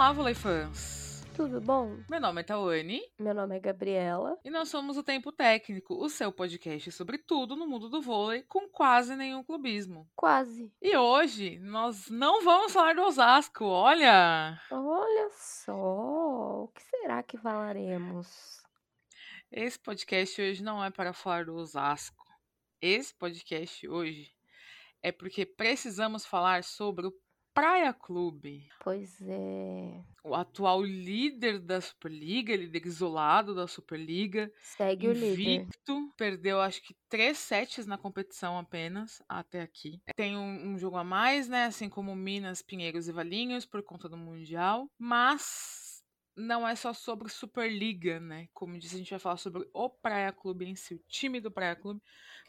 Olá, vôlei fãs! Tudo bom? Meu nome é Tawane. Meu nome é Gabriela. E nós somos o Tempo Técnico, o seu podcast sobre tudo no mundo do vôlei, com quase nenhum clubismo. Quase. E hoje nós não vamos falar do Osasco, olha! Olha só, o que será que falaremos? Esse podcast hoje não é para falar do Osasco. Esse podcast hoje é porque precisamos falar sobre o Praia Clube. Pois é. O atual líder da Superliga, líder isolado da Superliga. Segue o líder. Invicto, perdeu acho que três sets na competição apenas, até aqui. Tem um, um jogo a mais, né? Assim como Minas, Pinheiros e Valinhos, por conta do Mundial. Mas não é só sobre Superliga, né? Como disse, a gente vai falar sobre o Praia Clube em si, o time do Praia Clube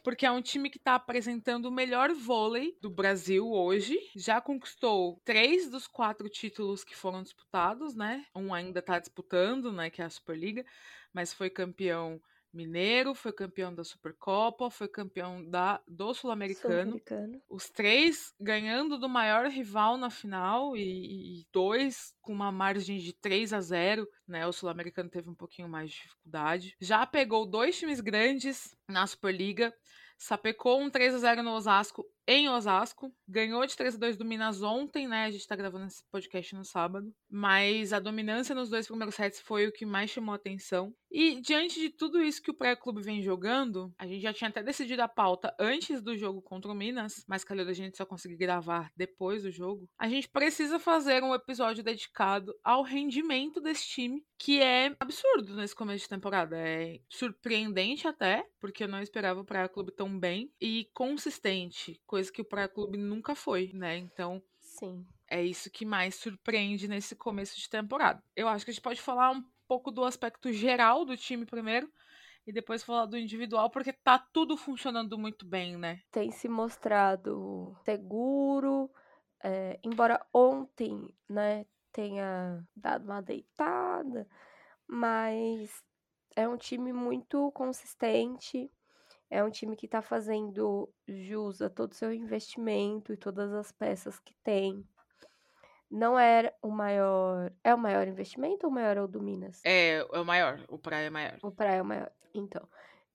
porque é um time que está apresentando o melhor vôlei do Brasil hoje. Já conquistou três dos quatro títulos que foram disputados, né? Um ainda está disputando, né? Que é a Superliga, mas foi campeão mineiro, foi campeão da Supercopa, foi campeão da, do Sul-Americano. Sul-Americano. Os três ganhando do maior rival na final e, e dois com uma margem de 3 a 0, né? O Sul-Americano teve um pouquinho mais de dificuldade. Já pegou dois times grandes na Superliga. Sapecou um 3 a 0 no Osasco em Osasco. Ganhou de 3 a 2 do Minas ontem, né? A gente tá gravando esse podcast no sábado. Mas a dominância nos dois primeiros sets foi o que mais chamou a atenção. E diante de tudo isso que o pré-clube vem jogando, a gente já tinha até decidido a pauta antes do jogo contra o Minas, mas calhou da gente só conseguir gravar depois do jogo. A gente precisa fazer um episódio dedicado ao rendimento desse time, que é absurdo nesse começo de temporada. É surpreendente até, porque eu não esperava o Praia Clube tão bem e consistente, que o Praia Clube nunca foi, né? Então, Sim. é isso que mais surpreende nesse começo de temporada. Eu acho que a gente pode falar um pouco do aspecto geral do time primeiro e depois falar do individual, porque tá tudo funcionando muito bem, né? Tem se mostrado seguro, é, embora ontem, né, tenha dado uma deitada, mas é um time muito consistente. É um time que tá fazendo jus a todo o seu investimento e todas as peças que tem. Não era o maior. É o maior investimento ou o maior é o do Minas? É, é o maior, o Praia é maior. O Praia é o maior. Então.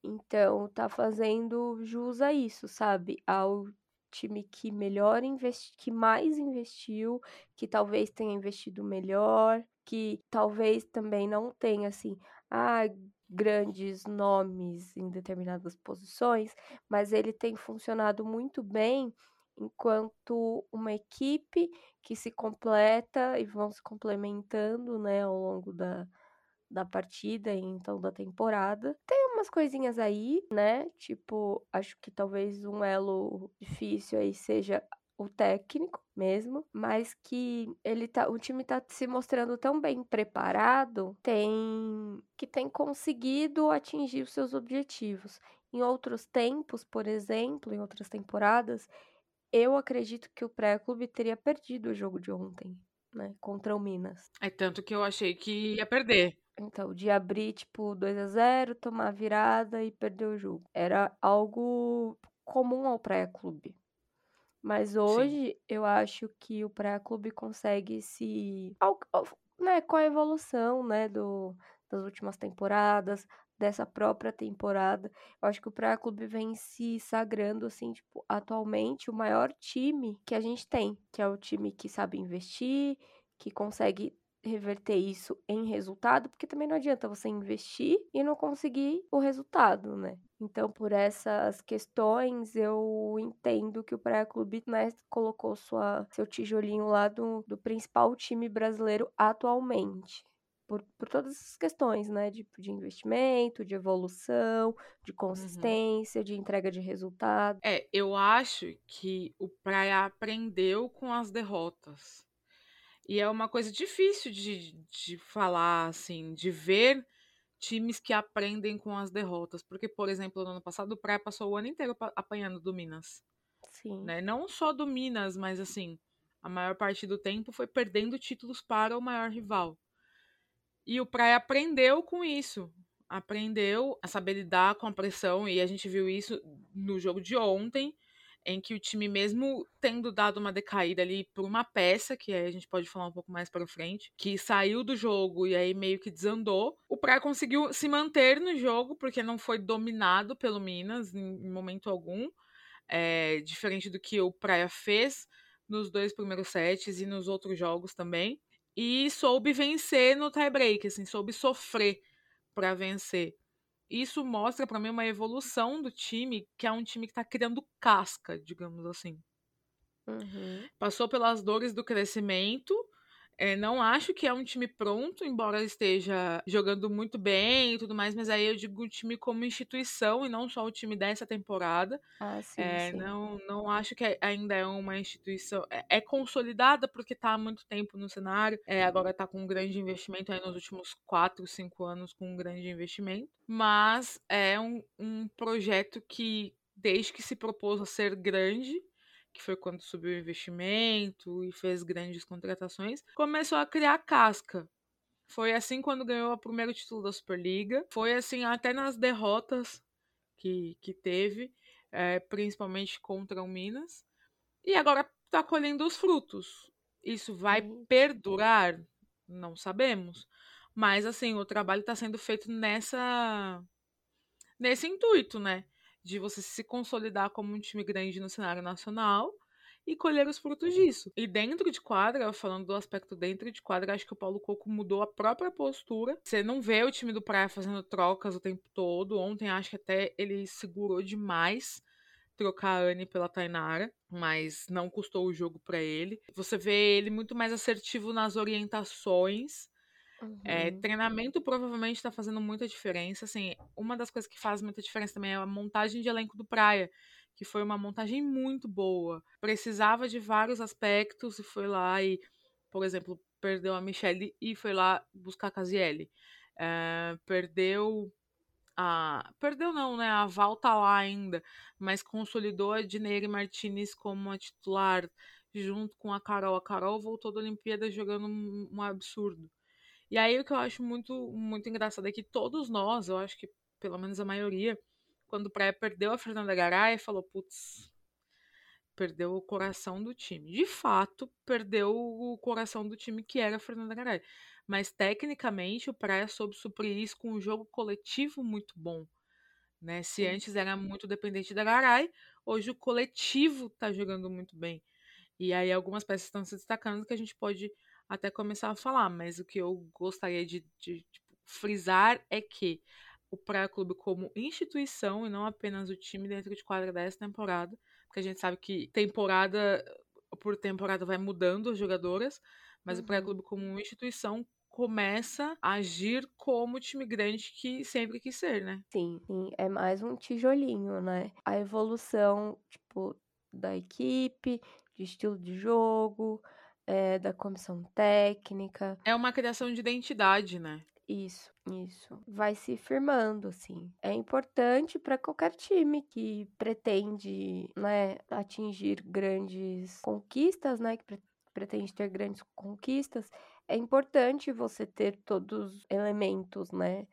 Então, tá fazendo jus a isso, sabe? Ao time que melhor investi que mais investiu, que talvez tenha investido melhor, que talvez também não tenha assim, ah, grandes nomes em determinadas posições, mas ele tem funcionado muito bem enquanto uma equipe que se completa e vão se complementando, né, ao longo da, da partida e então da temporada. Tem umas coisinhas aí, né? Tipo, acho que talvez um elo difícil aí seja o técnico mesmo, mas que ele tá, o time tá se mostrando tão bem preparado, tem que tem conseguido atingir os seus objetivos. Em outros tempos, por exemplo, em outras temporadas, eu acredito que o pré-clube teria perdido o jogo de ontem, né, contra o Minas. É tanto que eu achei que ia perder. Então, de abrir, tipo, 2 a 0 tomar a virada e perder o jogo. Era algo comum ao Praia Clube. Mas hoje, Sim. eu acho que o Praia Clube consegue se... Né, com a evolução, né, do, das últimas temporadas, dessa própria temporada. Eu acho que o Praia Clube vem se sagrando, assim, tipo, atualmente o maior time que a gente tem, que é o time que sabe investir, que consegue reverter isso em resultado, porque também não adianta você investir e não conseguir o resultado, né? Então, por essas questões, eu entendo que o Praia Clube né, colocou sua, seu tijolinho lá do, do principal time brasileiro atualmente por, por todas essas questões, né? De, de investimento, de evolução, de Uhum. consistência, de entrega de resultado. É, eu acho que o Praia aprendeu com as derrotas. E é uma coisa difícil de, de falar, assim, de ver times que aprendem com as derrotas. Porque, por exemplo, no ano passado o Praia passou o ano inteiro pa- apanhando do Minas. Sim. Né? Não só do Minas, mas assim, a maior parte do tempo foi perdendo títulos para o maior rival. E o Praia aprendeu com isso. Aprendeu a saber lidar com a pressão, e a gente viu isso no jogo de ontem. Em que o time, mesmo tendo dado uma decaída ali por uma peça, que a gente pode falar um pouco mais para frente, que saiu do jogo e aí meio que desandou, o Praia conseguiu se manter no jogo, porque não foi dominado pelo Minas em momento algum, é, diferente do que o Praia fez nos dois primeiros sets e nos outros jogos também. E soube vencer no tie-break, assim, soube sofrer para vencer. Isso mostra para mim uma evolução do time, que é um time que está criando casca, digamos assim. Uhum. Passou pelas dores do crescimento, é, não acho que é um time pronto, embora esteja jogando muito bem e tudo mais, mas aí eu digo o time como instituição e não só o time dessa temporada. Ah, sim, é, sim. Não, não acho que ainda é uma instituição. É, é consolidada porque está há muito tempo no cenário, é, agora está com um grande investimento aí nos últimos 4, 5 anos com um grande investimento, mas é um, um projeto que, desde que se propôs a ser grande, que foi quando subiu o investimento e fez grandes contratações, começou a criar casca. Foi assim quando ganhou o primeiro título da Superliga. Foi assim até nas derrotas que, que teve, é, principalmente contra o Minas. E agora está colhendo os frutos. Isso vai perdurar? Não sabemos. Mas assim, o trabalho está sendo feito nessa nesse intuito, né? De você se consolidar como um time grande no cenário nacional e colher os frutos disso. E dentro de quadra, falando do aspecto dentro de quadra, acho que o Paulo Coco mudou a própria postura. Você não vê o time do Praia fazendo trocas o tempo todo. Ontem acho que até ele segurou demais trocar a Anne pela Tainara, mas não custou o jogo para ele. Você vê ele muito mais assertivo nas orientações Uhum. É, treinamento provavelmente está fazendo muita diferença. Assim, uma das coisas que faz muita diferença também é a montagem de elenco do Praia, que foi uma montagem muito boa. Precisava de vários aspectos e foi lá e, por exemplo, perdeu a Michelle e foi lá buscar a Casiele. É, perdeu a. Perdeu não, né? A Val tá lá ainda, mas consolidou a Dineire Martinez como a titular junto com a Carol. A Carol voltou da Olimpíada jogando um, um absurdo. E aí o que eu acho muito, muito engraçado é que todos nós, eu acho que pelo menos a maioria, quando o Praia perdeu a Fernanda Garay, falou, putz, perdeu o coração do time. De fato, perdeu o coração do time que era a Fernanda Garay. Mas tecnicamente o Praia soube suprir isso com um jogo coletivo muito bom. Né? Se antes era muito dependente da Garay, hoje o coletivo tá jogando muito bem. E aí algumas peças estão se destacando que a gente pode até começar a falar, mas o que eu gostaria de, de tipo, frisar é que o Praia Clube como instituição e não apenas o time dentro de quadra dessa temporada, porque a gente sabe que temporada por temporada vai mudando as jogadoras, mas uhum. o Praia Clube como instituição começa a agir como o time grande que sempre quis ser, né? Sim, sim, é mais um tijolinho, né? A evolução, tipo, da equipe, de estilo de jogo, é, da comissão técnica. É uma criação de identidade, né? Isso, isso. Vai se firmando, assim. É importante para qualquer time que pretende, né, atingir grandes conquistas, né, que pre pretende ter grandes conquistas. É importante você ter todos os elementos, né?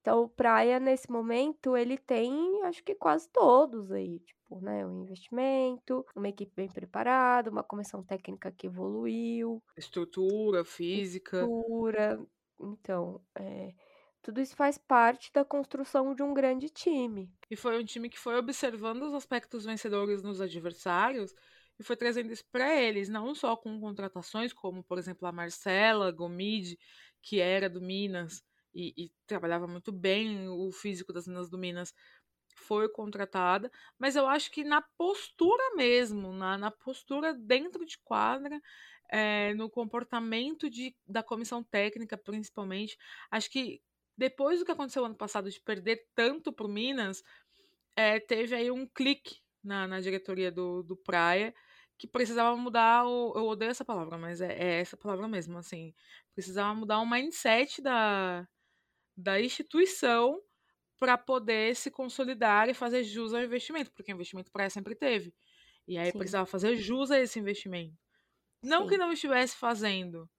Então, o Praia, nesse momento, ele tem, acho que quase todos aí, tipo, né, um investimento, uma equipe bem preparada, uma comissão técnica que evoluiu. Estrutura, física. Estrutura. Então, é, tudo isso faz parte da construção de um grande time. E foi um time que foi observando os aspectos vencedores nos adversários e foi trazendo isso para eles, não só com contratações, como, por exemplo, a Marcela Gomide, que era do Minas, e, e, trabalhava muito bem o físico das meninas do Minas foi contratada, mas eu acho que na postura mesmo, na, na postura dentro de quadra, é, no comportamento de, da comissão técnica, principalmente, acho que depois do que aconteceu ano passado de perder tanto para o Minas, é, teve aí um clique na, na diretoria do, do Praia que precisava mudar o, eu odeio essa palavra, mas é, é essa palavra mesmo, assim, precisava mudar o mindset da, da instituição para poder se consolidar e fazer jus ao investimento, porque o investimento para sempre teve. E aí Sim. precisava fazer jus a esse investimento. Não Sim. que não estivesse fazendo,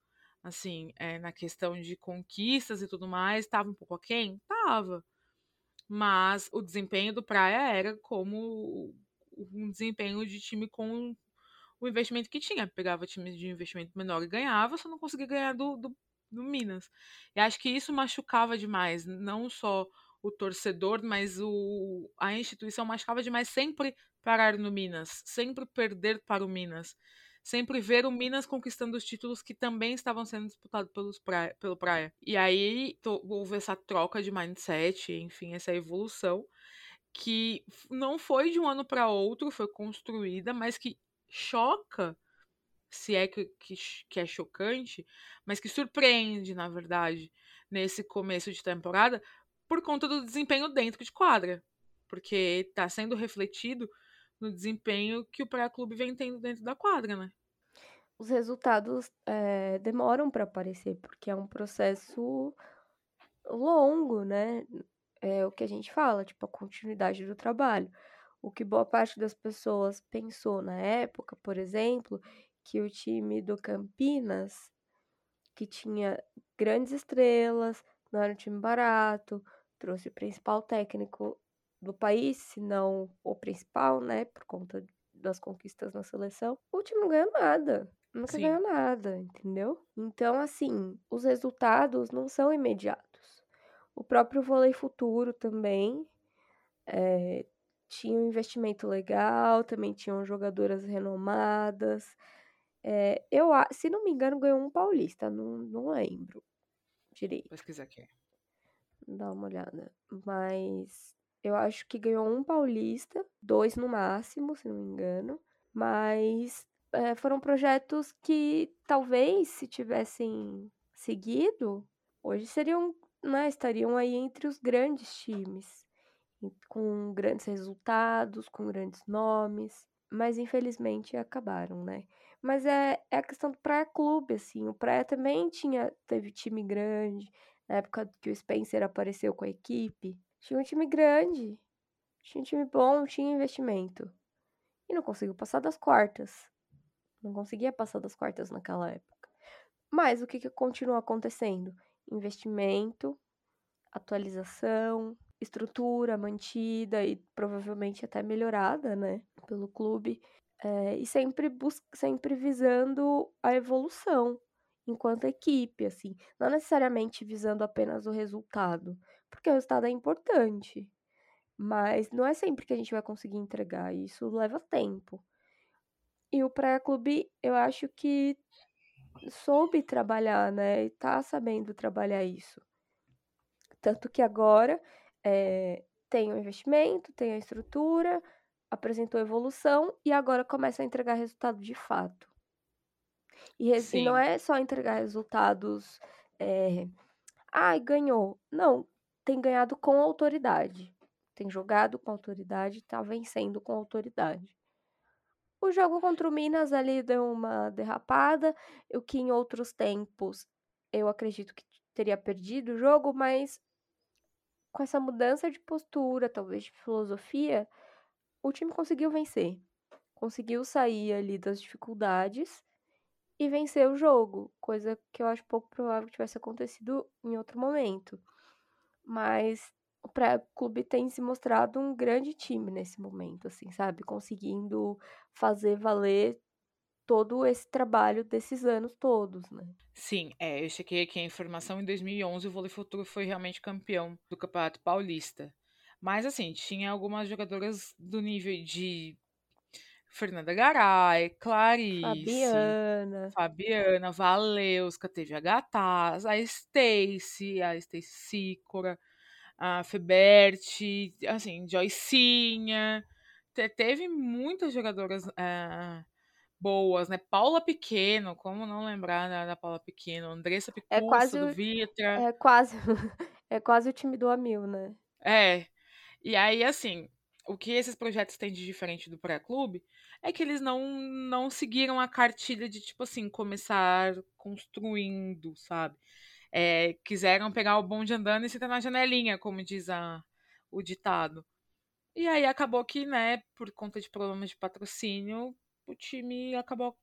assim, é, na questão de conquistas e tudo mais, estava um pouco aquém? Tava. Mas o desempenho do Praia era como um desempenho de time com o investimento que tinha. Pegava times de investimento menor e ganhava, só não conseguia ganhar do, do, do Minas. E acho que isso machucava demais, não só o torcedor, mas o, a instituição machucava demais sempre parar no Minas, sempre perder para o Minas, sempre ver o Minas conquistando os títulos que também estavam sendo disputados pelos praia, pelo Praia. E aí houve essa troca de mindset, enfim, essa evolução que não foi de um ano para outro, foi construída, mas que choca, se é que, que, que é chocante, mas que surpreende, na verdade, nesse começo de temporada, por conta do desempenho dentro de quadra. Porque está sendo refletido no desempenho que o pré-clube vem tendo dentro da quadra, né? Os resultados é, demoram para aparecer, porque é um processo longo, né? É o que a gente fala, tipo, a continuidade do trabalho. O que boa parte das pessoas pensou na época, por exemplo, que o time do Campinas, que tinha grandes estrelas, não era um time barato, trouxe o principal técnico do país, se não o principal, né, por conta das conquistas na seleção. O time não ganhou nada. Nunca Sim. ganhou nada, entendeu? Então, assim, os resultados não são imediatos. O próprio vôlei futuro também é, tinha um investimento legal, também tinham jogadoras renomadas. É, eu, se não me engano, ganhou um paulista, não, não lembro direito. Pesquisa aqui. Dá uma olhada. Mas eu acho que ganhou um paulista, dois no máximo, se não me engano. Mas é, foram projetos que talvez, se tivessem seguido, hoje seriam, né, estariam aí entre os grandes times com grandes resultados, com grandes nomes, mas infelizmente acabaram, né? Mas é, é a questão do Praia Clube, assim, o Praia também tinha, teve time grande, na época que o Spencer apareceu com a equipe, tinha um time grande, tinha um time bom, tinha investimento, e não conseguiu passar das quartas, não conseguia passar das quartas naquela época. Mas o que, que continua acontecendo? Investimento, atualização, estrutura mantida e provavelmente até melhorada, né, pelo clube, é, e sempre, bus sempre visando a evolução enquanto equipe, assim, não necessariamente visando apenas o resultado, porque o resultado é importante, mas não é sempre que a gente vai conseguir entregar, isso leva tempo. E o Praia Clube, eu acho que soube trabalhar, né, e tá sabendo trabalhar isso. Tanto que agora é, tem o investimento, tem a estrutura, apresentou evolução e agora começa a entregar resultado de fato. E, e não é só entregar resultados. É, ai, ah, ganhou. Não, tem ganhado com autoridade. Tem jogado com autoridade, tá vencendo com autoridade. O jogo contra o Minas ali deu uma derrapada, o que em outros tempos eu acredito que teria perdido o jogo, mas com essa mudança de postura, talvez de filosofia, o time conseguiu vencer. Conseguiu sair ali das dificuldades e vencer o jogo, coisa que eu acho pouco provável que tivesse acontecido em outro momento. Mas o pré-clube tem se mostrado um grande time nesse momento, assim, sabe? Conseguindo fazer valer todo esse trabalho desses anos todos, né? Sim, é, eu chequei aqui a informação, em 2011 o Vôlei Futuro foi realmente campeão do Campeonato Paulista. Mas, assim, tinha algumas jogadoras do nível de Fernanda Garay, Clarice, Fabiana, Fabiana Valeuska, teve a Gataz, a Stacy, a Stacy Sicora, a Feberte, assim, Joycinha. Teve muitas jogadoras uh, boas, né? Paula Pequeno, como não lembrar da, da Paula Pequeno? Andressa Picussa, é quase do Vitra. É quase, é quase o time do Amil, né? É. E aí, assim, o que esses projetos têm de diferente do pré-clube é que eles não, não seguiram a cartilha de, tipo assim, começar construindo, sabe? É, quiseram pegar o bonde andando e sentar na janelinha, como diz a, o ditado. E aí acabou que, né, por conta de problemas de patrocínio, o time acabou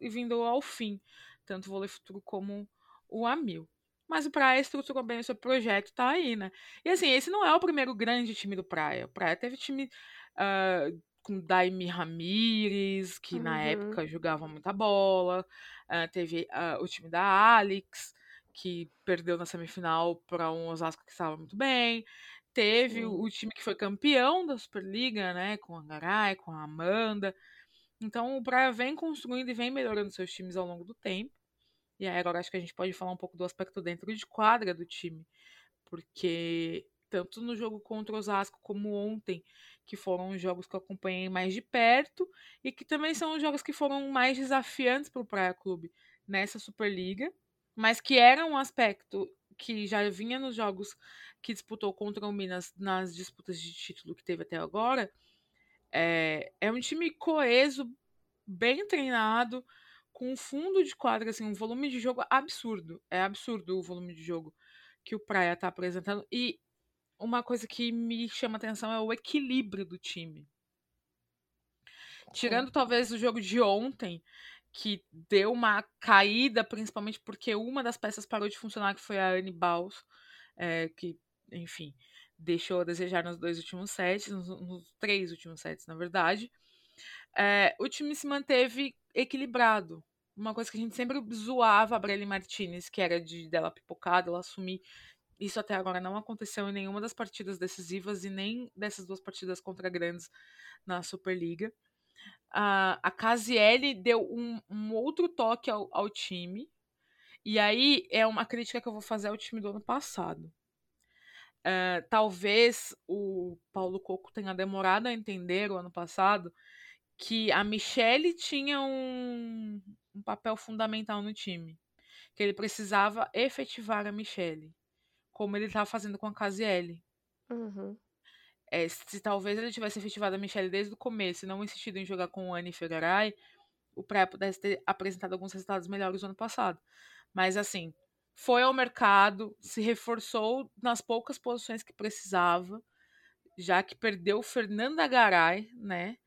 vindo ao fim, tanto o Vôlei Futuro como o Amil. Mas o Praia estruturou bem o seu projeto, tá aí, né? E assim, esse não é o primeiro grande time do Praia. O Praia teve time uh, com Daimi Ramires, que uhum. na época jogava muita bola. Uh, teve uh, o time da Alex, que perdeu na semifinal para um Osasco que estava muito bem. Teve o, o, time que foi campeão da Superliga, né? Com a Garay, com a Amanda. Então o Praia vem construindo e vem melhorando seus times ao longo do tempo. E aí agora acho que a gente pode falar um pouco do aspecto dentro de quadra do time. Porque tanto no jogo contra o Osasco como ontem, que foram os jogos que eu acompanhei mais de perto e que também são os jogos que foram mais desafiantes para o Praia Clube nessa Superliga, mas que eram um aspecto que já vinha nos jogos que disputou contra o Minas nas disputas de título que teve até agora. É, é um time coeso, bem treinado, com um fundo de quadra, assim, um volume de jogo absurdo. É absurdo o volume de jogo que o Praia está apresentando. E uma coisa que me chama atenção é o equilíbrio do time. Tirando talvez o jogo de ontem, que deu uma caída, principalmente porque uma das peças parou de funcionar, que foi a Anne Baus, é, que, enfim, deixou a desejar nos dois últimos sets, nos, nos três últimos sets, na verdade. É, o time se manteve equilibrado. Uma coisa que a gente sempre zoava a Brelli Martinez, que era de dela pipocada, ela assumir isso até agora não aconteceu em nenhuma das partidas decisivas e nem dessas duas partidas contra grandes na Superliga. Uh, a Casiele deu um, um outro toque ao, ao, time. E aí é uma crítica que eu vou fazer ao time do ano passado. Uh, talvez o Paulo Coco tenha demorado a entender o ano passado que a Michelle tinha um, um papel fundamental no time. Que ele precisava efetivar a Michelle como ele estava fazendo com a Casiele. Uhum. É, se talvez ele tivesse efetivado a Michelle desde o começo e não insistido em jogar com o Anne Fegaray, o Pré pudesse ter apresentado alguns resultados melhores no ano passado. Mas assim, foi ao mercado, se reforçou nas poucas posições que precisava, já que perdeu Fernanda Garay, né?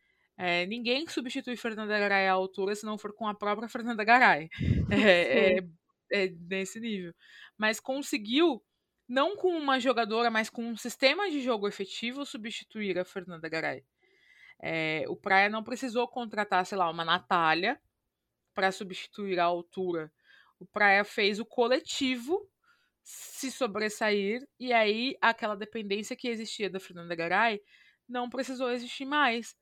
É, ninguém substitui Fernanda Garay à altura se não for com a própria Fernanda Garay. É, é, é, nesse nível. Mas conseguiu não com uma jogadora, mas com um sistema de jogo efetivo, substituir a Fernanda Garay. É, o Praia não precisou contratar, sei lá, uma Natália para substituir a altura. O Praia fez o coletivo se sobressair e aí aquela dependência que existia da Fernanda Garay não precisou existir mais.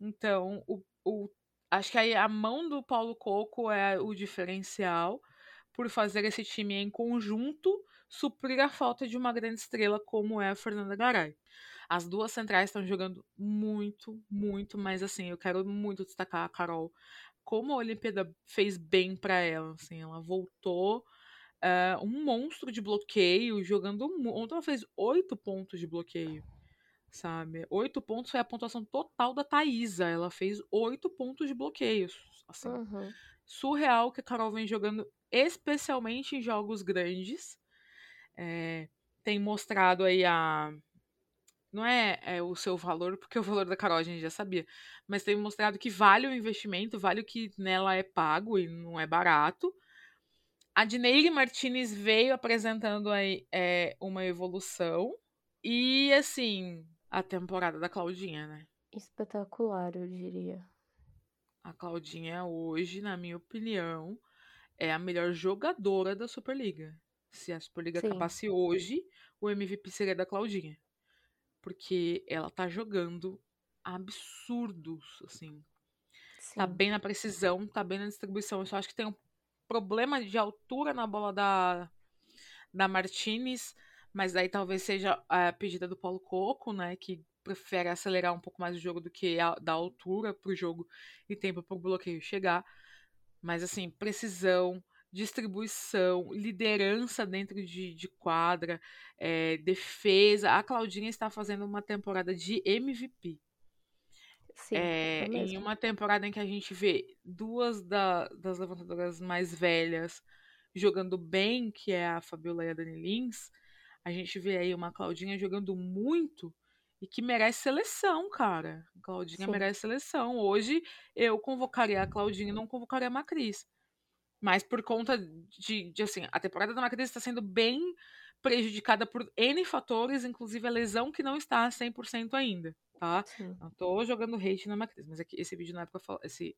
Então, o, o, acho que aí a mão do Paulo Coco é o diferencial por fazer esse time em conjunto suprir a falta de uma grande estrela como é a Fernanda Garay. As duas centrais estão jogando muito, muito, mas assim, eu quero muito destacar a Carol. Como a Olimpíada fez bem para ela, assim, ela voltou uh, um monstro de bloqueio, jogando. Ontem ela fez oito pontos de bloqueio, sabe? Oito pontos foi a pontuação total da Thaisa. Ela fez oito pontos de bloqueio. Assim, uhum. surreal que a Carol vem jogando, especialmente em jogos grandes é, tem mostrado aí a. Não é, é, o seu valor, porque o valor da Carol a gente já sabia, mas tem mostrado que vale o investimento, vale o que nela é pago e não é barato. A Dineire Martinez veio apresentando aí é, uma evolução. E, assim, a temporada da Claudinha, né? Espetacular, eu diria. A Claudinha hoje, na minha opinião, é a melhor jogadora da Superliga. Se a Superliga Sim. acabasse hoje, o MVP seria da Claudinha. Porque ela tá jogando absurdos, assim. Tá Sim. Tá bem na precisão, tá bem na distribuição. Eu só acho que tem um problema de altura na bola da, da Martinez, mas aí talvez seja a pedida do Paulo Coco, né? Que prefere acelerar um pouco mais o jogo do que a, da altura pro jogo e tempo pro bloqueio chegar. Mas assim, precisão, distribuição, liderança dentro de, de quadra, é, defesa. A Claudinha está fazendo uma temporada de MVP. Sim, é, em uma temporada em que a gente vê duas da, das levantadoras mais velhas jogando bem, que é a Fabiola e a Dani Lins, a gente vê aí uma Claudinha jogando muito e que merece seleção, cara. A Claudinha Sim. merece seleção. Hoje eu convocaria a Claudinha e não convocaria a Macris. Mas por conta de, de assim, a temporada da Macris está sendo bem prejudicada por N fatores, inclusive a lesão que não está 100% ainda. tá? Sim. Não tô jogando hate na Macris, mas aqui, esse vídeo não é pra falar. Esse,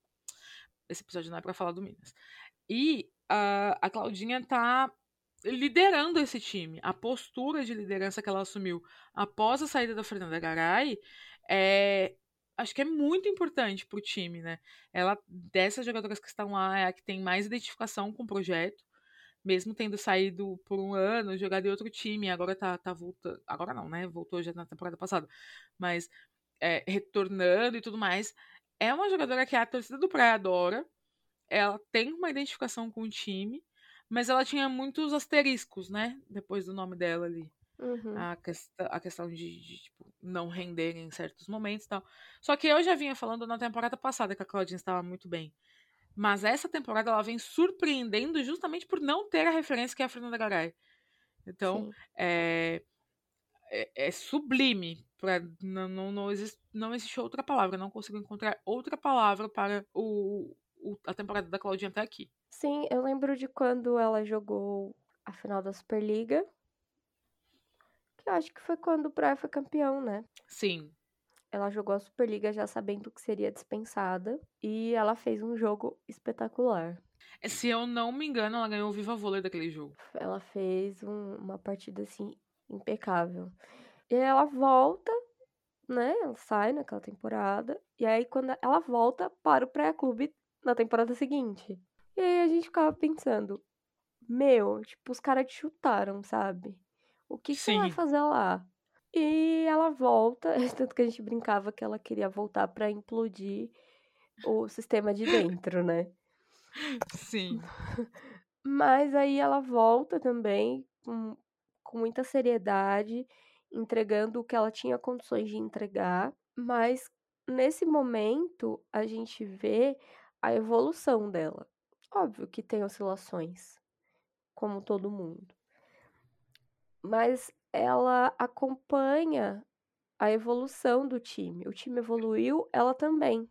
esse episódio não é pra falar do Minas. E uh, a Claudinha tá liderando esse time. A postura de liderança que ela assumiu após a saída da Fernanda Garay é, acho que é muito importante pro time, né? Ela, dessas jogadoras que estão lá, é a que tem mais identificação com o projeto, mesmo tendo saído por um ano, jogado em outro time, agora tá, tá voltando. Agora não, né? Voltou já na temporada passada. Mas é, retornando e tudo mais. É uma jogadora que a torcida do Praia adora. Ela tem uma identificação com o time, mas ela tinha muitos asteriscos, né? Depois do nome dela ali. Uhum. A, questão, a questão de, de tipo, não render em certos momentos e tal. Só que eu já vinha falando na temporada passada que a Claudinha estava muito bem. Mas essa temporada ela vem surpreendendo justamente por não ter a referência que é a Fernanda Garay. Então, é, é, é, sublime. Pra, não, não, não, existe, não existe outra palavra. Não consigo encontrar outra palavra para o, o, a temporada da Claudinha até aqui. Sim, eu lembro de quando ela jogou a final da Superliga que eu acho que foi quando o Praia foi campeão, né? Sim. Ela jogou a Superliga já sabendo que seria dispensada e ela fez um jogo espetacular. Se eu não me engano, ela ganhou o Viva Vôlei daquele jogo. Ela fez um, uma partida assim impecável. E aí ela volta, né? Ela sai naquela temporada. E aí, quando ela volta para o pré-clube na temporada seguinte. E aí a gente ficava pensando, meu, tipo, os caras te chutaram, sabe? O que, que ela vai fazer lá? E ela volta, tanto que a gente brincava que ela queria voltar para implodir o sistema de dentro, né? Sim. Mas aí ela volta também com, com muita seriedade, entregando o que ela tinha condições de entregar, mas nesse momento a gente vê a evolução dela. Óbvio que tem oscilações, como todo mundo mas ela acompanha a evolução do time. O time evoluiu, ela também.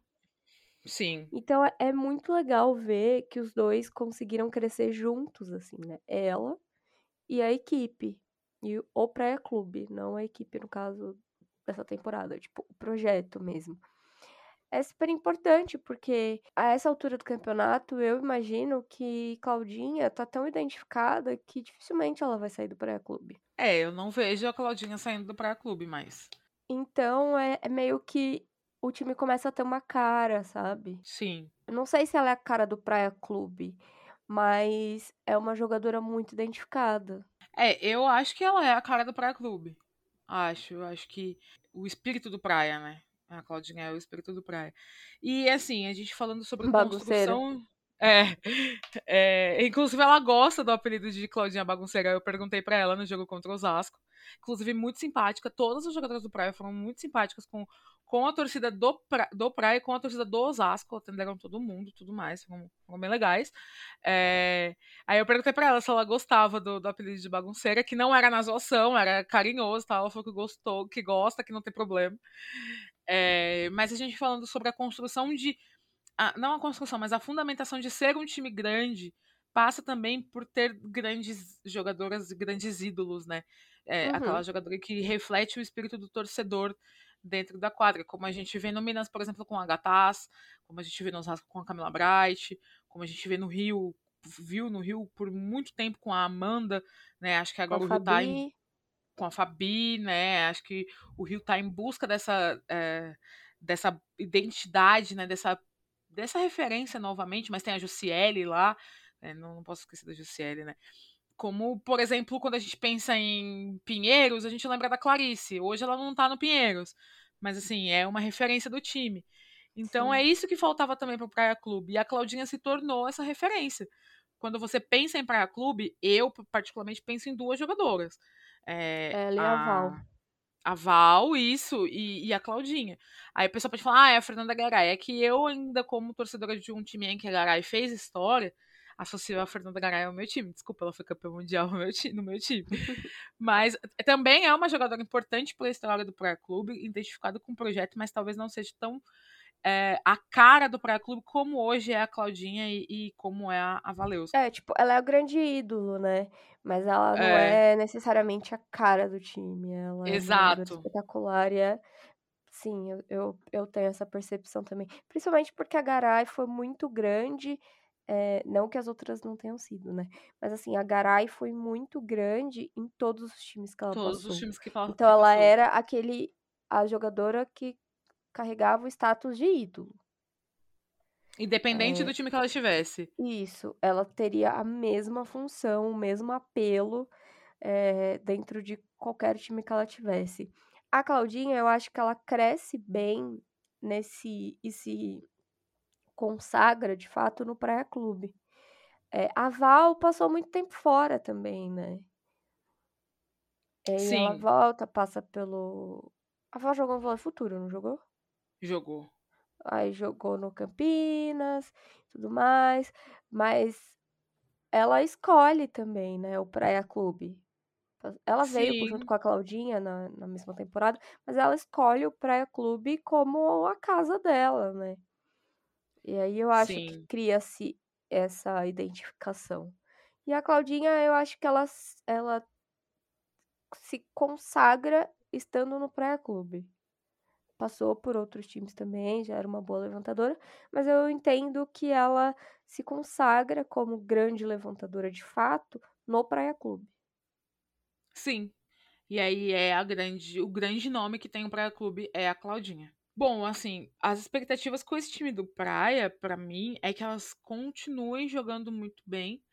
Sim. Então é, é muito legal ver que os dois conseguiram crescer juntos, assim, né? Ela e a equipe. E o Praia Clube, não a equipe, no caso dessa temporada, tipo, o projeto mesmo é super importante, porque a essa altura do campeonato, eu imagino que Claudinha tá tão identificada que dificilmente ela vai sair do Praia Clube. É, eu não vejo a Claudinha saindo do Praia Clube mais. Então é, é meio que o time começa a ter uma cara, sabe? Sim. Eu não sei se ela é a cara do Praia Clube, mas é uma jogadora muito identificada. É, eu acho que ela é a cara do Praia Clube. Acho, eu acho que o espírito do Praia, né? A Claudinha é o espírito do praia. E assim, a gente falando sobre Bagunceira. construção. É, é, inclusive ela gosta do apelido de Claudinha Bagunceira. Eu perguntei para ela no jogo contra o Osasco. Inclusive, muito simpática. Todas as jogadoras do Praia foram muito simpáticas com, com a torcida do, pra, do Praia e com a torcida do Osasco. Atenderam todo mundo tudo mais. Foram, foram bem legais. É, aí eu perguntei para ela se ela gostava do, do, apelido de bagunceira, que não era na zoação, era carinhoso, tá? Ela falou que gostou, que gosta, que não tem problema. É, mas a gente falando sobre a construção de. A, não a construção, mas a fundamentação de ser um time grande passa também por ter grandes jogadoras, grandes ídolos, né? É, uhum. Aquela jogadora que reflete o espírito do torcedor dentro da quadra, como a gente vê no Minas, por exemplo, com a Gataz, como a gente vê no Osasco com a Camila Bright, como a gente vê no Rio, viu no Rio por muito tempo com a Amanda, né? Acho que agora o Rio tá em, com a Fabi, né? Acho que o Rio está em busca dessa, é, dessa identidade, né? Dessa, dessa referência novamente, mas tem a Jussiele lá, né? não, não, posso esquecer da Jussiele, né? Como, por exemplo, quando a gente pensa em Pinheiros, a gente lembra da Clarice. Hoje ela não está no Pinheiros, mas assim, é uma referência do time. Então Sim. é isso que faltava também para o Praia Clube. E a Claudinha se tornou essa referência. Quando você pensa em Praia Clube, eu particularmente penso em duas jogadoras. É, Ela e a, a Val. A Val, isso, e, e, a Claudinha. Aí o pessoal pode falar, ah, é a Fernanda Garay. É que eu ainda, como torcedora de um time em que a Garay fez história, associo a Fernanda Garay ao meu time. Desculpa, ela foi campeã mundial no meu, time, no meu time. mas também é uma jogadora importante para a história do Praia Clube, identificada com o projeto, mas talvez não seja tão é, a cara do Praia Clube como hoje é a Claudinha e, e como é a, a Valeus. É, tipo, ela é o grande ídolo, né? Mas ela não é, é necessariamente a cara do time. Ela Exato. é uma espetacular e é Sim, eu, eu, eu tenho essa percepção também. Principalmente porque a Garay foi muito grande, é, não que as outras não tenham sido, né? Mas assim, a Garay foi muito grande em todos os times que ela Todos passou. os times que falam. Então ela era aquele a jogadora que carregava o status de ídolo. Independente é... do time que ela estivesse. Isso, ela teria a mesma função, o mesmo apelo é, dentro de qualquer time que ela tivesse. A Claudinha, eu acho que ela cresce bem nesse e se consagra de fato no Praia Clube. É, a Val passou muito tempo fora também, né? E ela volta, passa pelo. A Val jogou no Vôlei Futuro, não jogou? Jogou. Aí jogou no Campinas, tudo mais. Mas ela escolhe também, né? O Praia Clube. Ela veio Sim. junto com a Claudinha na, na mesma temporada, mas ela escolhe o Praia Clube como a casa dela, né? E aí eu acho Sim. que cria-se essa identificação. E a Claudinha, eu acho que ela, ela se consagra estando no Praia Clube. Passou por outros times também, já era uma boa levantadora, mas eu entendo que ela se consagra como grande levantadora de fato no Praia Clube. Sim. E aí é a grande, o grande nome que tem o Praia Clube é a Claudinha. Bom, assim, as expectativas com esse time do Praia, para mim, é que elas continuem jogando muito bem.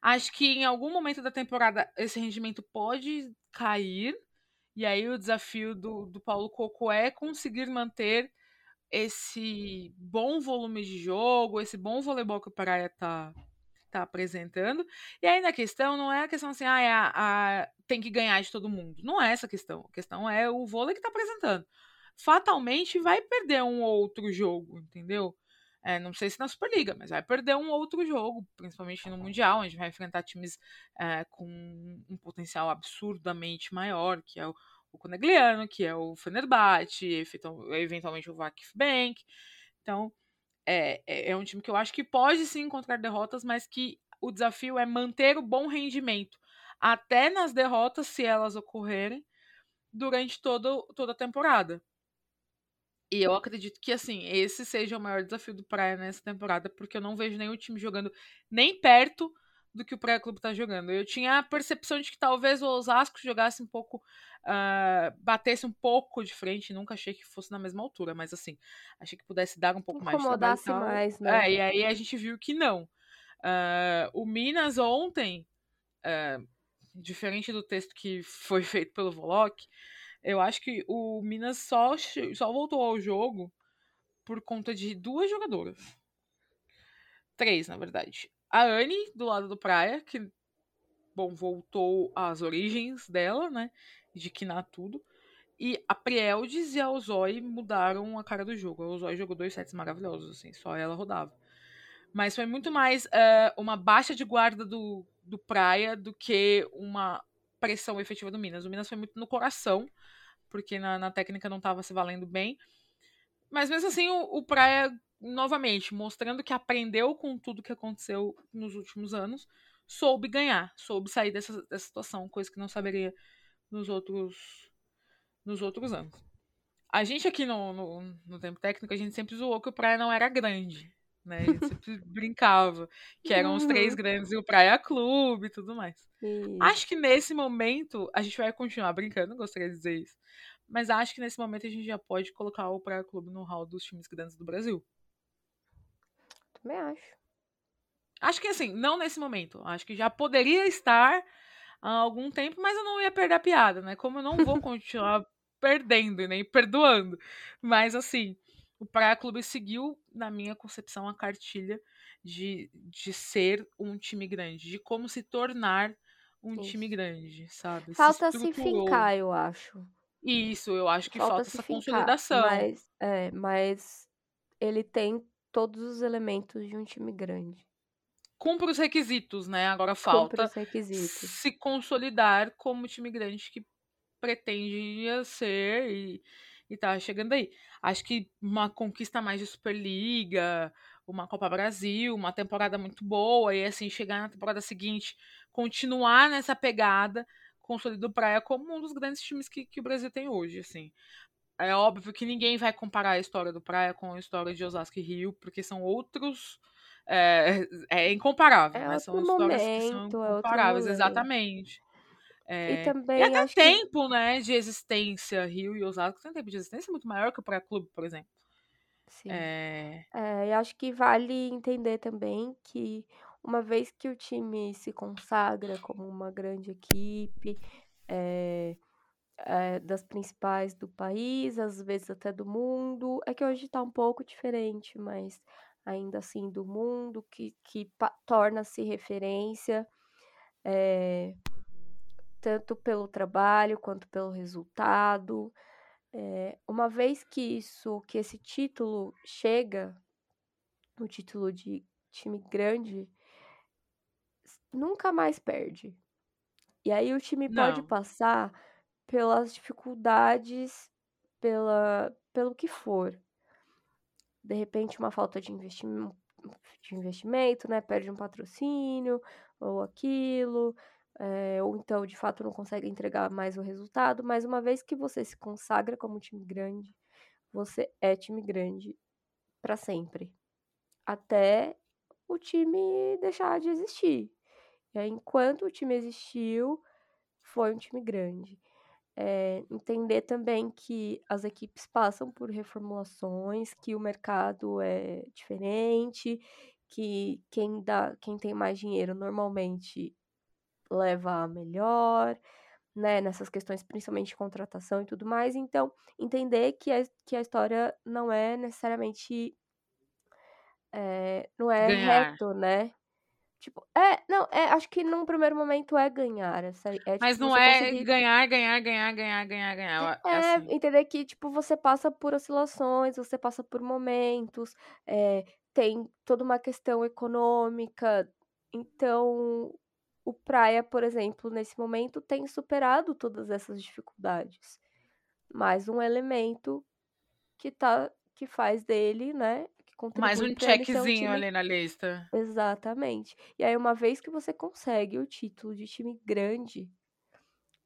Acho que em algum momento da temporada esse rendimento pode cair. E aí o desafio do, do Paulo Coco é conseguir manter esse bom volume de jogo, esse bom voleibol que o Praia tá, tá apresentando. E aí na questão não é a questão assim, ah, é a, a, tem que ganhar de todo mundo. Não é essa a questão. A questão é o vôlei que tá apresentando. Fatalmente vai perder um outro jogo, entendeu? É, não sei se na Superliga, mas vai perder um outro jogo, principalmente no Mundial, onde vai enfrentar times é, com um potencial absurdamente maior, que é o, o Conegliano, que é o Fenerbahçe, eventualmente o Vakif Bank. Então, é, é, é um time que eu acho que pode sim encontrar derrotas, mas que o desafio é manter o bom rendimento até nas derrotas, se elas ocorrerem, durante todo, toda a temporada. E eu acredito que, assim, esse seja o maior desafio do Praia nessa temporada, porque eu não vejo nenhum time jogando nem perto do que o Praia Clube tá jogando. Eu tinha a percepção de que talvez o Osasco jogasse um pouco, uh, batesse um pouco de frente, nunca achei que fosse na mesma altura, mas assim, achei que pudesse dar um pouco mais de trabalho. mais, né? É, e aí a gente viu que não. Uh, o Minas ontem, uh, diferente do texto que foi feito pelo Voloc, eu acho que o Minas só, só voltou ao jogo por conta de duas jogadoras. Três, na verdade. A Anne, do lado do Praia, que, bom, voltou às origens dela, né? De quinar tudo. E a Prieldes e a Ozoi mudaram a cara do jogo. A Ozoi jogou dois sets maravilhosos, assim, só ela rodava. Mas foi muito mais uh, uma baixa de guarda do, do Praia do que uma pressão efetiva do Minas. O Minas foi muito no coração, porque na, na técnica não estava se valendo bem. Mas mesmo assim, o, o Praia, novamente, mostrando que aprendeu com tudo que aconteceu nos últimos anos, soube ganhar, soube sair dessa, dessa situação, coisa que não saberia nos outros, nos outros anos. A gente aqui no, no, no tempo técnico, a gente sempre zoou que o Praia não era grande né? A gente sempre brincava que eram os três uhum. grandes e o Praia Clube e tudo mais. Isso. Acho que nesse momento a gente vai continuar brincando, gostaria de dizer isso. Mas acho que nesse momento a gente já pode colocar o Praia Clube no hall dos times grandes do Brasil. Também acho. Acho que assim, não nesse momento. Acho que já poderia estar há algum tempo, mas eu não ia perder a piada, né? Como eu não vou continuar perdendo e nem perdoando. Mas assim, o Praia Clube seguiu, na minha concepção, a cartilha de, de ser um time grande, de como se tornar um Isso. time grande, sabe? Falta se, se fincar, eu acho. Isso, eu acho que falta, falta essa fincar, consolidação. Mas, é, mas ele tem todos os elementos de um time grande. Cumpre os requisitos, né? Agora falta se consolidar como time grande que pretendia ser e, e tá chegando aí. Acho que uma conquista mais de Superliga, uma Copa Brasil, uma temporada muito boa, e assim, chegar na temporada seguinte, continuar nessa pegada, consolida o Praia como um dos grandes times que, que o Brasil tem hoje, assim. é óbvio que ninguém vai comparar a história do Praia com a história de Osasco e Rio, porque são outros. É, é incomparável, É né? São histórias que são momento, é outro incomparáveis, rolê. exatamente. E É, e também até acho tempo, né, de existência, Rio e Osasco tem um tempo de existência muito maior que o Praia Clube, por exemplo. sim. É, É, e acho que vale entender também que uma vez que o time se consagra como uma grande equipe, é, é, das principais do país, às vezes até do mundo, é que hoje está um pouco diferente, mas ainda assim do mundo, que, que torna-se referência, é, tanto pelo trabalho quanto pelo resultado. É, uma vez que isso, que esse título chega o título de time grande, nunca mais perde. E aí o time pode não, passar pelas dificuldades, pela, pelo que for. De repente, uma falta de investimento, de investimento, né? Perde um patrocínio, ou aquilo, é, ou então de fato não consegue entregar mais o resultado. Mas uma vez que você se consagra como time grande, você é time grande para sempre. Até o time deixar de existir. E aí, enquanto o time existiu, foi um time grande. É, entender também que as equipes passam por reformulações, que o mercado é diferente, que quem dá, quem tem mais dinheiro normalmente leva a melhor, né, nessas questões, principalmente de contratação e tudo mais. Então, entender que a, que a história não é necessariamente é, não é ganhar. reto, né? Tipo, é, não, é, acho que num primeiro momento é ganhar, essa, é Mas tipo não é conseguir, ganhar, ganhar, ganhar, ganhar, ganhar, ganhar. É é, assim. entender que, tipo, você passa por oscilações, você passa por momentos, é, tem toda uma questão econômica, então o Praia, por exemplo, nesse momento tem superado todas essas dificuldades, mais um elemento que tá, que faz dele, né, que Mais um um checkzinho time ali na lista. Exatamente. E aí, uma vez que você consegue o título de time grande,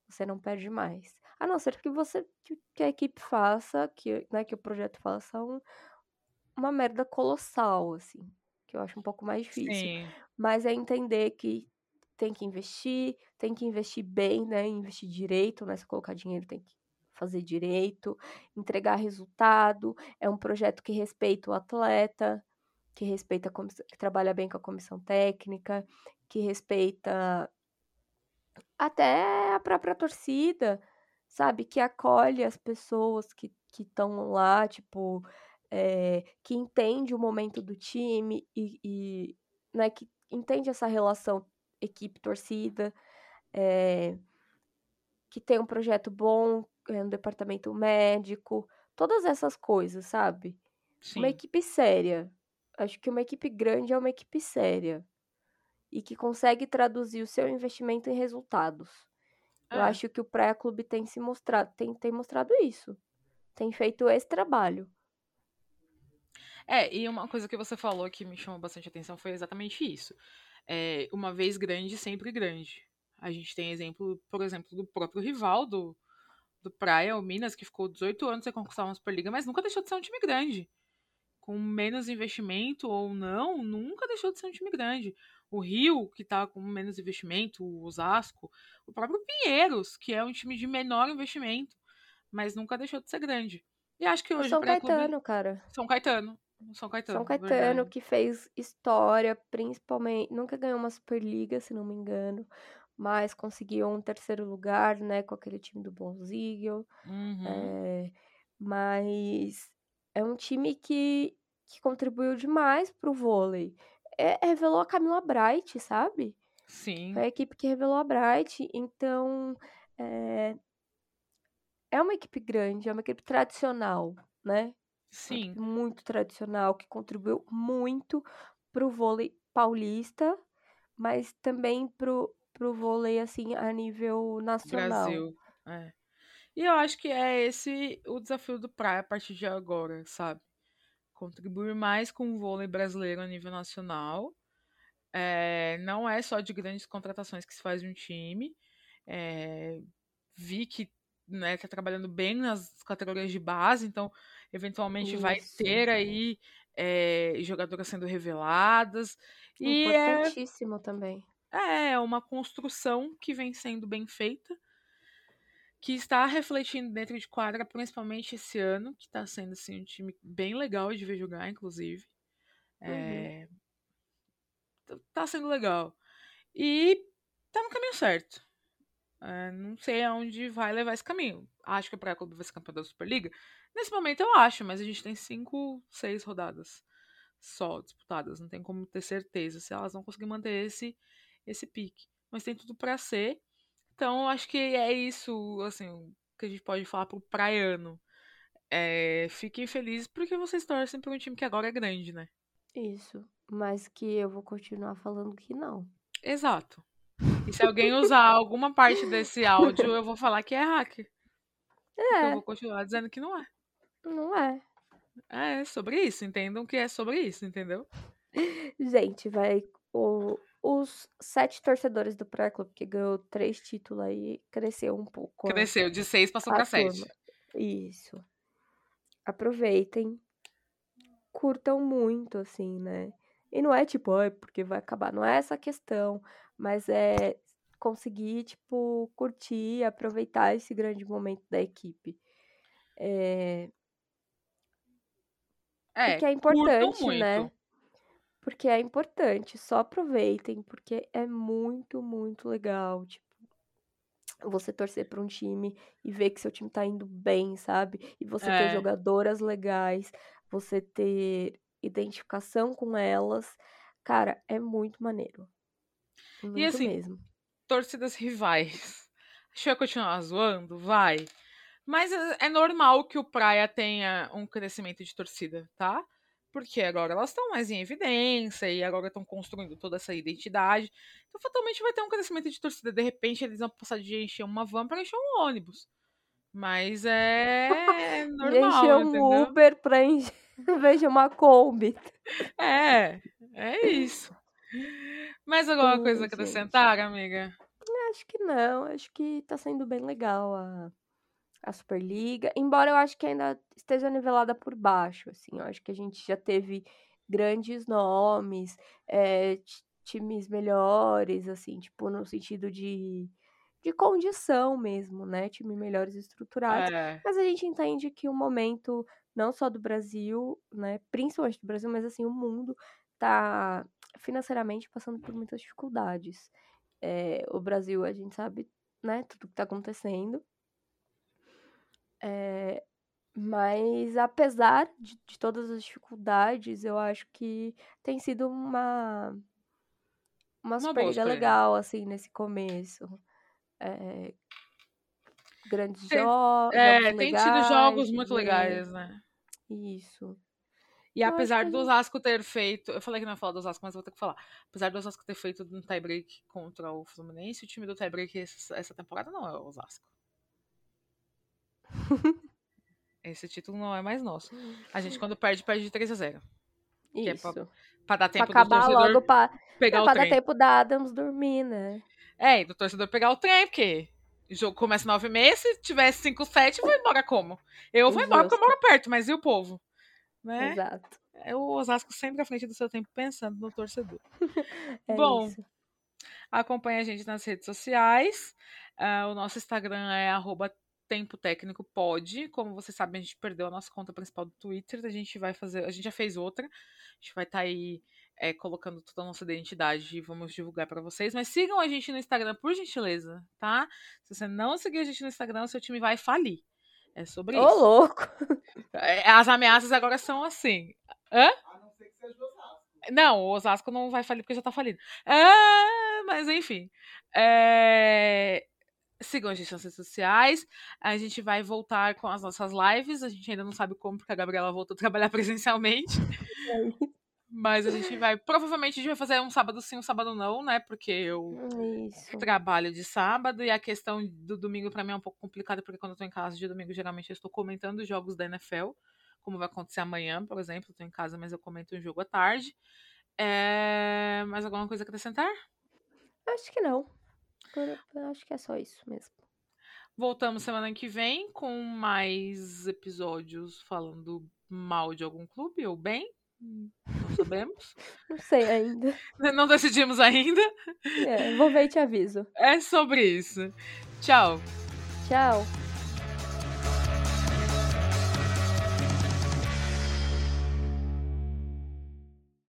você não perde mais. A não ser que você que, que a equipe faça, que, né, que o projeto faça um, uma merda colossal, assim, que eu acho um pouco mais difícil. Sim. Mas é entender que tem que investir, tem que investir bem, né? Investir direito, né? Se colocar dinheiro, tem que fazer direito, entregar resultado. É um projeto que respeita o atleta, que respeita que trabalha bem com a comissão técnica, que respeita até a própria torcida, sabe? Que acolhe as pessoas que estão lá, tipo, é, que entende o momento do time e, e né, que entende essa relação equipe-torcida, é, que tem um projeto bom, é, um departamento médico, todas essas coisas, sabe? Sim. Uma equipe séria. Acho que uma equipe grande é uma equipe séria e que consegue traduzir o seu investimento em resultados. Eu É. acho que o Praia Clube tem se mostrado, tem, tem mostrado isso. Tem feito esse trabalho. É, e uma coisa que você falou que me chamou bastante atenção foi exatamente isso. É, uma vez grande, sempre grande. A gente tem exemplo, por exemplo, do próprio rival do, do Praia, o Minas, que ficou 18 anos sem conquistar uma Superliga, mas nunca deixou de ser um time grande. Com menos investimento ou não, nunca deixou de ser um time grande. O Rio, que tá com menos investimento, o Osasco, o próprio Pinheiros, que é um time de menor investimento, mas nunca deixou de ser grande. E acho que hoje São o Clube... Caetano, cara. São Caetano. São Caetano, São Caetano, verdade. que fez história, principalmente. Nunca ganhou uma Superliga, se não me engano. Mas conseguiu um terceiro lugar, né? Com aquele time do Bonzigel. Uhum. É, mas é um time que, que contribuiu demais pro vôlei. É, revelou a Camila Bright, sabe? Sim. Foi a equipe que revelou a Bright. Então, é, é uma equipe grande, é uma equipe tradicional, né? Sim. muito tradicional, que contribuiu muito pro vôlei paulista, mas também pro, pro vôlei, assim, a nível nacional. Brasil. É. E eu acho que é esse o desafio do Praia a partir de agora, sabe? Contribuir mais com o vôlei brasileiro a nível nacional. É, não é só de grandes contratações que se faz um time. É, vi que né, tá trabalhando bem nas categorias de base, então eventualmente vai Isso. ter aí é, jogadoras sendo reveladas. E é, Importantíssimo também. é uma construção que vem sendo bem feita, que está refletindo dentro de quadra, principalmente esse ano, que está sendo assim, um time bem legal de ver jogar, inclusive. Uhum. É, Tá sendo legal. E tá no caminho certo. É, não sei aonde vai levar esse caminho. Acho que o Praia Clube vai ser campeão da Superliga. Nesse momento eu acho, mas a gente tem cinco, seis rodadas só disputadas. Não tem como ter certeza se elas vão conseguir manter esse, esse pique. Mas tem tudo pra ser. Então eu acho que é isso, assim, que a gente pode falar pro praiano. É, fiquem felizes porque vocês torcem por um time que agora é grande, né? Isso. Mas que eu vou continuar falando que não. Exato. E se alguém usar alguma parte desse áudio, eu vou falar que é hacker. Porque eu É, vou continuar dizendo que não é. Não é. É sobre isso, entendam que é sobre isso, entendeu? Gente, vai. O, os sete torcedores do Praia Clube que ganhou três títulos aí cresceu um pouco. a- Cresceu de 6 passou pra 7. turma. Isso. Aproveitem. Curtam muito, assim, né? E não é tipo, ai, porque vai acabar. Não é essa questão. Mas é conseguir, tipo, curtir aproveitar esse grande momento da equipe. É, É, porque é importante, né? Porque é importante. Só aproveitem, porque é muito, muito legal. Tipo, você torcer para um time e ver que seu time tá indo bem, sabe? E você ter É. jogadoras legais, você ter identificação com elas. Cara, é muito maneiro. Muito assim, mesmo. Torcidas rivais. A gente vai continuar zoando? Vai. Mas é é normal que o Praia tenha um crescimento de torcida, tá? Porque agora elas estão mais em evidência e agora estão construindo toda essa identidade. Então, fatalmente vai ter um crescimento de torcida. De repente, eles vão passar de encher uma van para encher um ônibus. Mas é normal, encher um entendeu? Uber pra encher, de uma Kombi. É, é isso. Mais alguma coisa a Ai, gente. acrescentar, amiga? Acho que não, acho que tá sendo bem legal a, a Superliga. Embora eu acho que ainda esteja nivelada por baixo, assim. Eu acho que a gente já teve grandes nomes, é, ti- times melhores, assim, tipo, no sentido de, de condição mesmo, né? Time melhores estruturados. É, Mas a gente entende que o momento, não só do Brasil, né? Principalmente do Brasil, mas assim, o mundo tá financeiramente passando por muitas dificuldades. É, o Brasil, a gente sabe, né, tudo que tá acontecendo. É, mas apesar de, de todas as dificuldades, eu acho que tem sido uma uma Uma Superliga. legal, assim, nesse começo. É, grandes Tem- jo jogos é, tem tido legais jogos de muito ver. legais, né? Isso. E Eu apesar do gente- Osasco ter feito. Eu falei que não ia falar do Osasco, mas eu vou ter que falar. Apesar do Osasco ter feito um tie-break contra o Fluminense, o time do tie-break essa temporada não é o Osasco. Esse título não é mais nosso. A gente, quando perde, perde de 3 a 0 Que é Isso. pra- Pra dar Pra tempo do acabar logo, pra, pegar não, o pra dar trem. tempo da Adams dormir, né? É, e do torcedor pegar o trem, porque o jogo começa 9 h 30 se tivesse 5, 7, eu vou embora como? Eu vou embora porque eu moro perto, mas e o povo? Né? Exato. É o Osasco sempre à frente do seu tempo pensando no torcedor. É Bom, isso. Acompanhe a gente nas redes sociais. Ah, o nosso Instagram é arroba Tempo Técnico Pod. Como vocês sabem, a gente perdeu a nossa conta principal do Twitter. A gente vai fazer. A gente já fez outra. A gente vai estar aí é, colocando toda a nossa identidade e vamos divulgar para vocês. Mas sigam a gente no Instagram, por gentileza, tá? Se você não seguir a gente no Instagram, o seu time vai falir. É sobre Ô, isso. louco! É, As ameaças agora são assim. Hã? Não, o Osasco não vai falir porque já tá falido. Ah, mas enfim. É, Sigam a gente nas redes sociais. A gente vai voltar com as nossas lives. A gente ainda não sabe como, porque a Gabriela voltou a trabalhar presencialmente. Mas a gente vai. Provavelmente a gente vai fazer um sábado sim, um sábado não, né? Porque eu Isso. trabalho de sábado e a questão do domingo pra mim é um pouco complicada, porque quando eu tô em casa de domingo, geralmente eu estou comentando os jogos da NFL, como vai acontecer amanhã, por exemplo. Eu tô em casa, mas eu comento um jogo à tarde. É... Mais alguma coisa a acrescentar? Acho que não. Por- Acho que é só isso mesmo. Voltamos semana que vem com mais episódios falando mal de algum clube ou bem. Não sabemos. Não sei ainda. Não decidimos ainda. É, vou ver e te aviso. É sobre isso. Tchau. Tchau.